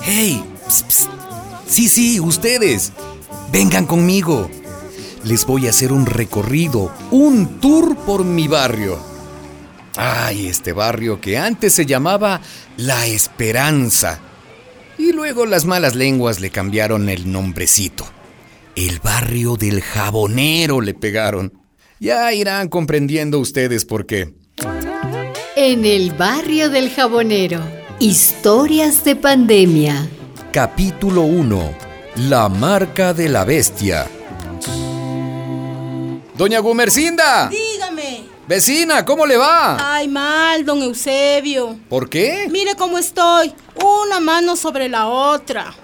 ¡Hey! Sí, sí, ustedes. Vengan conmigo. Les voy a hacer un recorrido, un tour por mi barrio. Ay, este barrio que antes se llamaba La Esperanza. Y luego las malas lenguas le cambiaron el nombrecito. El barrio del jabonero le pegaron. Ya irán comprendiendo ustedes por qué. En el barrio del jabonero, historias de pandemia. Capítulo 1. La marca de la bestia. Doña Gumercinda. Dígame. Vecina, ¿cómo le va? Ay, mal, don Eusebio. ¿Por qué? Mire cómo estoy. Una mano sobre la otra.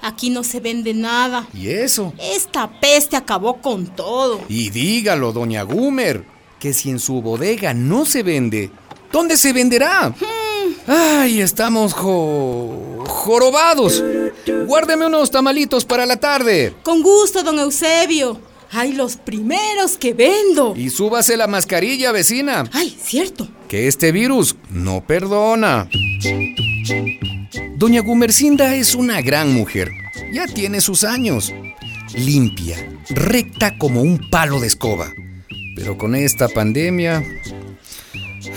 Aquí no se vende nada. ¿Y eso? Esta peste acabó con todo. Y dígalo, doña Gumer, que si en su bodega no se vende, ¿dónde se venderá? Ay, estamos jo... jorobados. Guárdeme unos tamalitos para la tarde. Con gusto, don Eusebio. Ay, los primeros que vendo. Y súbase la mascarilla, vecina, Ay, cierto. que este virus no perdona. Doña Gumercinda es una gran mujer. Ya tiene sus años. Limpia, recta como un palo de escoba. Pero con esta pandemia...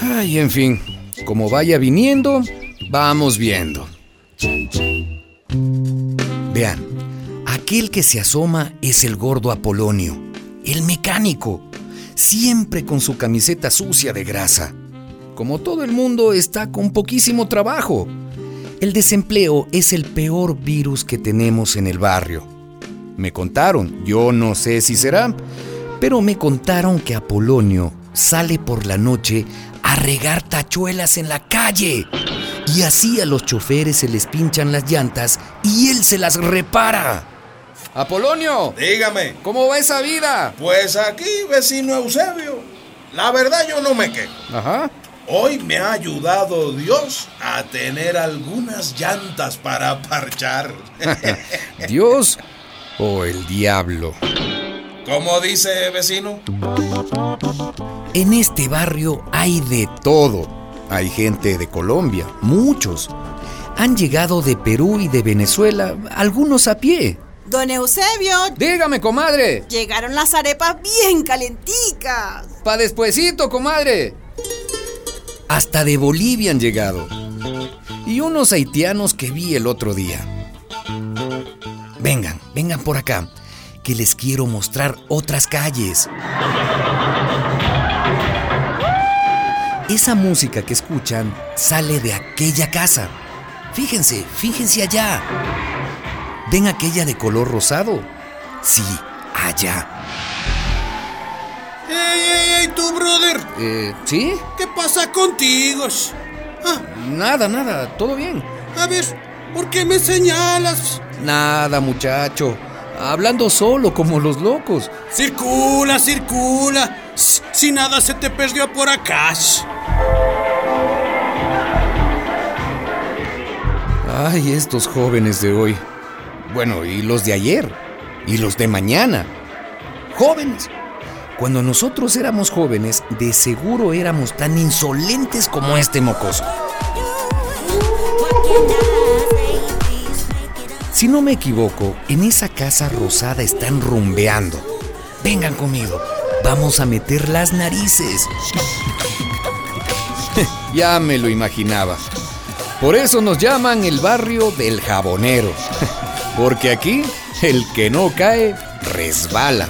Ay, en fin, como vaya viniendo, vamos viendo. Vean, aquel que se asoma es el gordo Apolonio, el mecánico, siempre con su camiseta sucia de grasa. Como todo el mundo está con poquísimo trabajo. El desempleo es el peor virus que tenemos en el barrio. Me contaron, yo no sé si será, pero me contaron que Apolonio sale por la noche a regar tachuelas en la calle. Y así a los choferes se les pinchan las llantas y él se las repara. Apolonio, Dígame. ¿cómo va esa vida? Pues aquí, vecino Eusebio. La verdad yo no me quejo. Ajá. Hoy me ha ayudado Dios a tener algunas llantas para parchar. Dios o el diablo. ¿Cómo dice vecino? En este barrio hay de todo. Hay gente de Colombia, muchos. Han llegado de Perú y de Venezuela, algunos a pie. Don Eusebio, Dígame, comadre. llegaron las arepas bien calenticas. Pa' despuesito, comadre. Hasta de Bolivia han llegado. Y unos haitianos que vi el otro día. Vengan, vengan por acá, que les quiero mostrar otras calles. Esa música que escuchan sale de aquella casa. Fíjense, fíjense allá. ¿Ven aquella de color rosado? Sí, allá. ¡Ey, ey, ey, tú, brother! Eh, ¿Sí? ¿Qué pasa contigo? Ah, Nada, nada, todo bien. a ver, ¿por qué me señalas? Nada, muchacho. Hablando solo como los locos. Circula, circula. Si nada se te perdió por acá. Ay, estos jóvenes de hoy. Bueno, y los de ayer. Y los de mañana. Jóvenes. Cuando nosotros éramos jóvenes, de seguro éramos tan insolentes como este mocoso. Si no me equivoco, en esa casa rosada están rumbeando. Vengan conmigo. Vamos a meter las narices. ya me lo imaginaba. Por eso nos llaman el barrio del jabonero. Porque aquí el que no cae resbala.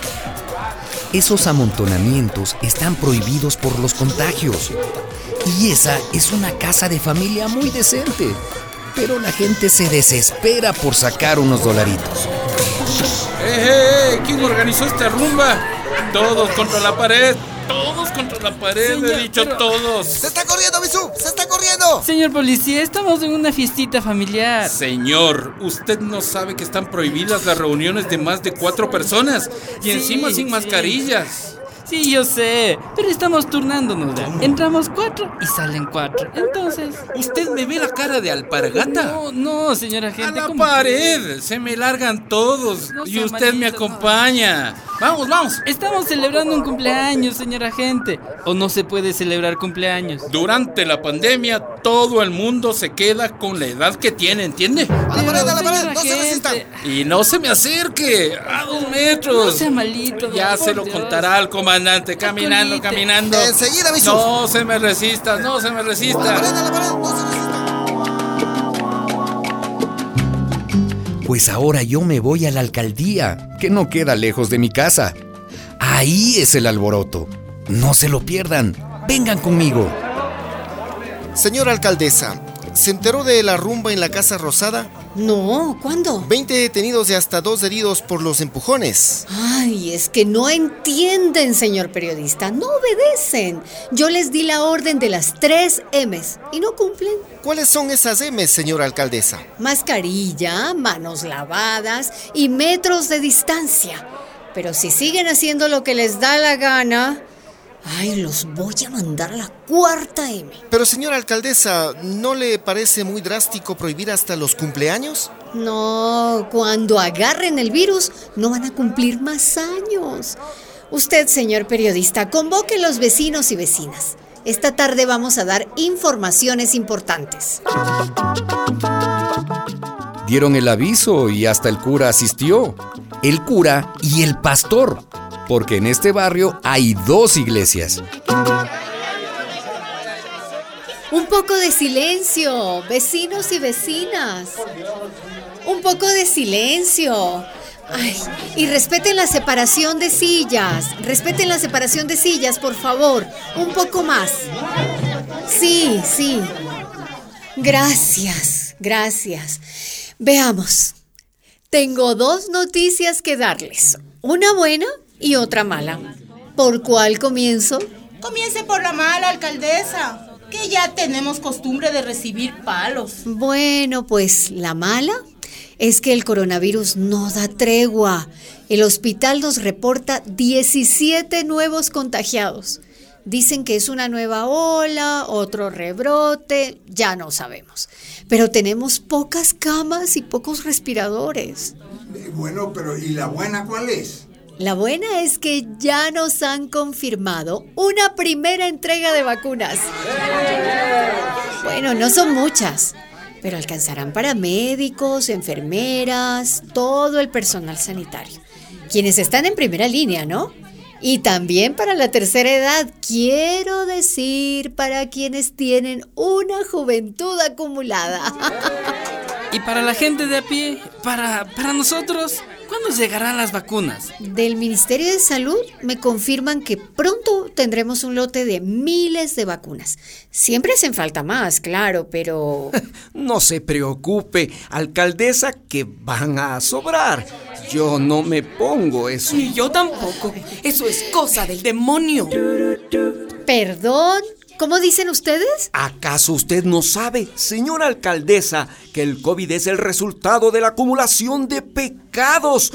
Esos amontonamientos están prohibidos por los contagios. Y esa es una casa de familia muy decente. Pero la gente se desespera por sacar unos dolaritos. ¡Eh, eh, eh! ¿Quién organizó esta rumba? Todos contra la pared. Todos contra la pared, Señor, he dicho pero- todos. ¡Se está corriendo, Bisú! ¡Se está corriendo! Señor policía, estamos en una fiestita familiar. Señor, usted no sabe que están prohibidas las reuniones de más de cuatro personas y Sí, encima sin sí. mascarillas. Sí, yo sé, pero estamos turnándonos. Entramos cuatro y salen cuatro. Entonces. ¿Usted me ve la cara de alpargata? No, no, señora A gente. la ¿cómo que? pared, se me largan todos No y usted me no. acompaña. Vamos, vamos. Estamos celebrando un cumpleaños, señora gente. ¿O no se puede celebrar cumpleaños? Durante la pandemia todo el mundo se queda con la edad que tiene, ¿entiende? A la pared, a la pared, no se gente, resistan. Y no se me acerque a dos metros. No sea malito, Ya se lo Dios. contará al comandante, caminando, Colite. caminando. Enseguida, mi No se me resista, no se me A la pared, resista. la pared, no se resistan. Pues ahora yo me voy a la alcaldía, que no queda lejos de mi casa. Ahí es el alboroto. No se lo pierdan. Vengan conmigo. Señora alcaldesa, ¿se enteró de la rumba en la Casa Rosada? No, ¿cuándo? 20 detenidos y hasta dos heridos por los empujones. Ay, es que no entienden, señor periodista, no obedecen. Yo les di la orden de las tres M's y no cumplen. ¿Cuáles son esas M, señora alcaldesa? Mascarilla, manos lavadas y metros de distancia. Pero si siguen haciendo lo que les da la gana, ay, los voy a mandar a la cuarta M. Pero señora alcaldesa, ¿no le parece muy drástico prohibir hasta los cumpleaños? No, cuando agarren el virus no van a cumplir más años. Usted, señor periodista, convoque los vecinos y vecinas. Esta tarde vamos a dar informaciones importantes. Dieron el aviso y hasta el cura asistió. El cura y el pastor. Porque en este barrio hay dos iglesias. Un poco de silencio, vecinos y vecinas. Un poco de silencio. Y respeten la separación de sillas. Respeten la separación de sillas, por favor. Un poco más. Sí, sí. Gracias, gracias. Veamos. Tengo dos noticias que darles. Una buena y otra mala. ¿Por cuál comienzo? Comience por la mala, alcaldesa, que ya tenemos costumbre de recibir palos. Bueno, pues la mala es que el coronavirus no da tregua. El hospital nos reporta 17 nuevos contagiados. Dicen que es una nueva ola, otro rebrote, ya no sabemos. Pero tenemos pocas camas y pocos respiradores. Bueno, pero ¿y la buena cuál es? La buena es que ya nos han confirmado una primera entrega de vacunas. Bueno, no son muchas, pero alcanzarán para médicos, enfermeras, todo el personal sanitario. Quienes están en primera línea, ¿no? Y también para la tercera edad, quiero decir, para quienes tienen una juventud acumulada. Y para la gente de a pie, para, para nosotros, ¿cuándo llegarán las vacunas? Del Ministerio de Salud me confirman que pronto tendremos un lote de miles de vacunas. Siempre hacen falta más, claro, pero... No se preocupe, alcaldesa, que van a sobrar. Yo no me pongo eso. Y yo tampoco. Eso es cosa del demonio. Perdón, ¿cómo dicen ustedes? ¿Acaso usted no sabe, señora alcaldesa, que el COVID es el resultado de la acumulación de pecados?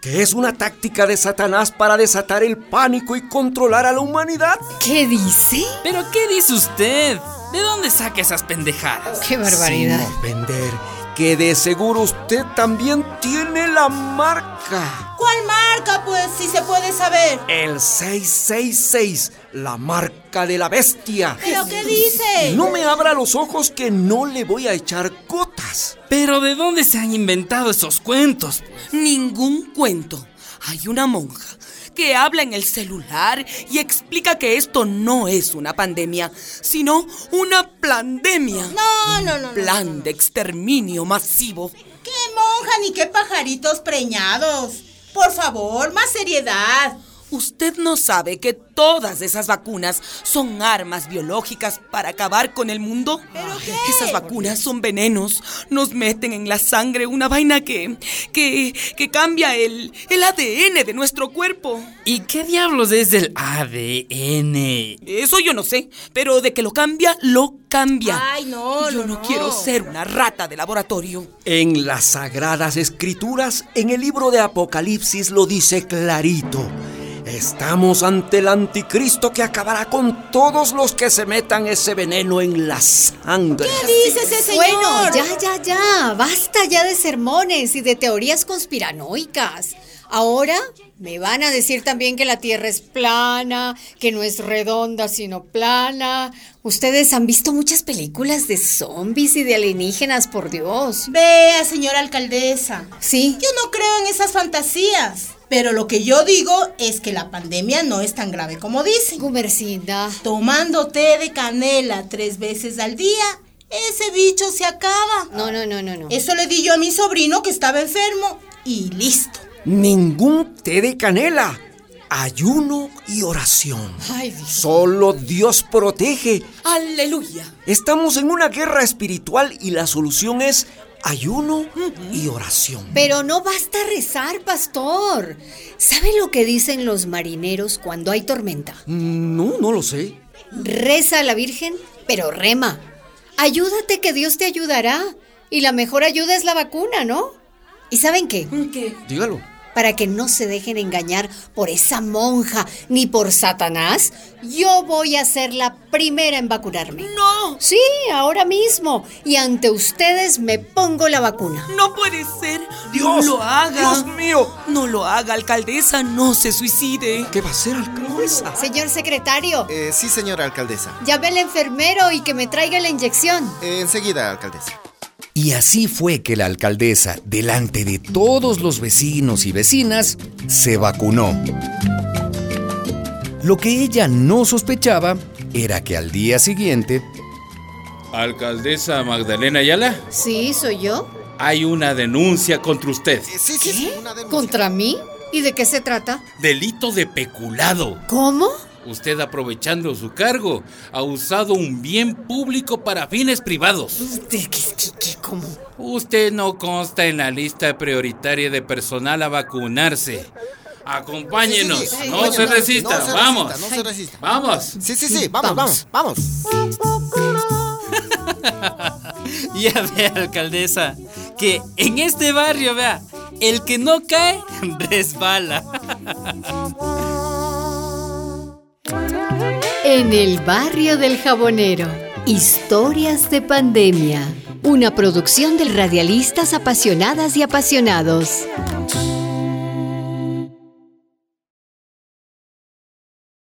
Que es una táctica de Satanás para desatar el pánico y controlar a la humanidad. ¿Qué dice? ¿Pero qué dice usted? ¿De dónde saca esas pendejadas? ¡Qué barbaridad! Sin ofender, que de seguro usted también tiene la marca. ¿Cuál marca, pues, si se puede saber? El 666, la marca de la bestia. ¿Pero qué dice? No me abra los ojos que no le voy a echar gotas. ¿Pero de dónde se han inventado esos cuentos? Ningún cuento. Hay una monja que habla en el celular y explica que esto no es una pandemia, sino una plandemia. No, no, no. no, Plan no. de exterminio masivo. ¿Qué monja ni qué pajaritos preñados? Por favor, más seriedad. Usted no sabe que todas esas vacunas son armas biológicas para acabar con el mundo. ¿Pero qué? Esas vacunas son venenos. Nos meten en la sangre una vaina que. que. que cambia el. el ADN de nuestro cuerpo. ¿Y qué diablos es el ADN? Eso yo no sé, pero de que lo cambia, lo cambia. Ay, no, Yo no, quiero ser una rata de laboratorio. En las sagradas escrituras, en el libro de Apocalipsis lo dice clarito. Estamos ante el anticristo que acabará con todos los que se metan ese veneno en la sangre. ¿Qué dice ese señor? Bueno, ya, ya, ya. Basta ya de sermones y de teorías conspiranoicas. Ahora me van a decir también que la Tierra es plana, que no es redonda sino plana. Ustedes han visto muchas películas de zombies y de alienígenas, por Dios. Vea, señora alcaldesa. Sí. Yo no creo en esas fantasías. Pero lo que yo digo es que la pandemia no es tan grave como dicen. Gumercinda. Tomando té de canela tres veces al día, ese bicho se acaba. No, no, no, no, no. Eso le di yo a mi sobrino que estaba enfermo y listo. Ningún té de canela. Ayuno y oración. Ay, Dios. Solo Dios protege. Aleluya. Estamos en una guerra espiritual y la solución es ayuno y oración. Pero no basta rezar, pastor. ¿Sabe lo que dicen los marineros cuando hay tormenta? No, no lo sé. Reza a la Virgen, pero rema. Ayúdate que Dios te ayudará. Y la mejor ayuda es la vacuna, ¿no? ¿Y saben qué? ¿Qué? Dígalo. Para que no se dejen engañar por esa monja ni por Satanás, yo voy a ser la primera en vacunarme. ¡No! Sí, ahora mismo. Y ante ustedes me pongo la vacuna. No puede ser. Dios, no lo haga. Dios mío. No lo haga, alcaldesa. No se suicide. ¿Qué va a hacer, alcaldesa? Señor secretario, Eh, sí, señora alcaldesa. llame al enfermero y que me traiga la inyección. Eh, enseguida, alcaldesa. Y así fue que la alcaldesa, delante de todos los vecinos y vecinas, se vacunó. Lo que ella no sospechaba era que al día siguiente Alcaldesa Magdalena Ayala, Sí, soy yo. hay una denuncia contra usted. Eh, sí, sí, sí, una denuncia. ¿Contra mí? ¿Y de qué se trata? Delito de peculado. ¿Cómo? Usted aprovechando su cargo ha usado un bien público para fines privados. ¿De qué, qué- qué- cómo? Usted no consta en la lista prioritaria de personal a vacunarse. Acompáñenos, Sí, sí, sí, no se resista, No se vamos. resista, no se resista. Vamos. Sí, sí, sí, vamos, vamos, vamos. Ya vea, alcaldesa, que en este barrio, vea, el que no cae, resbala. En el barrio del jabonero. Historias de pandemia. Una producción del Radialistas Apasionadas y Apasionados.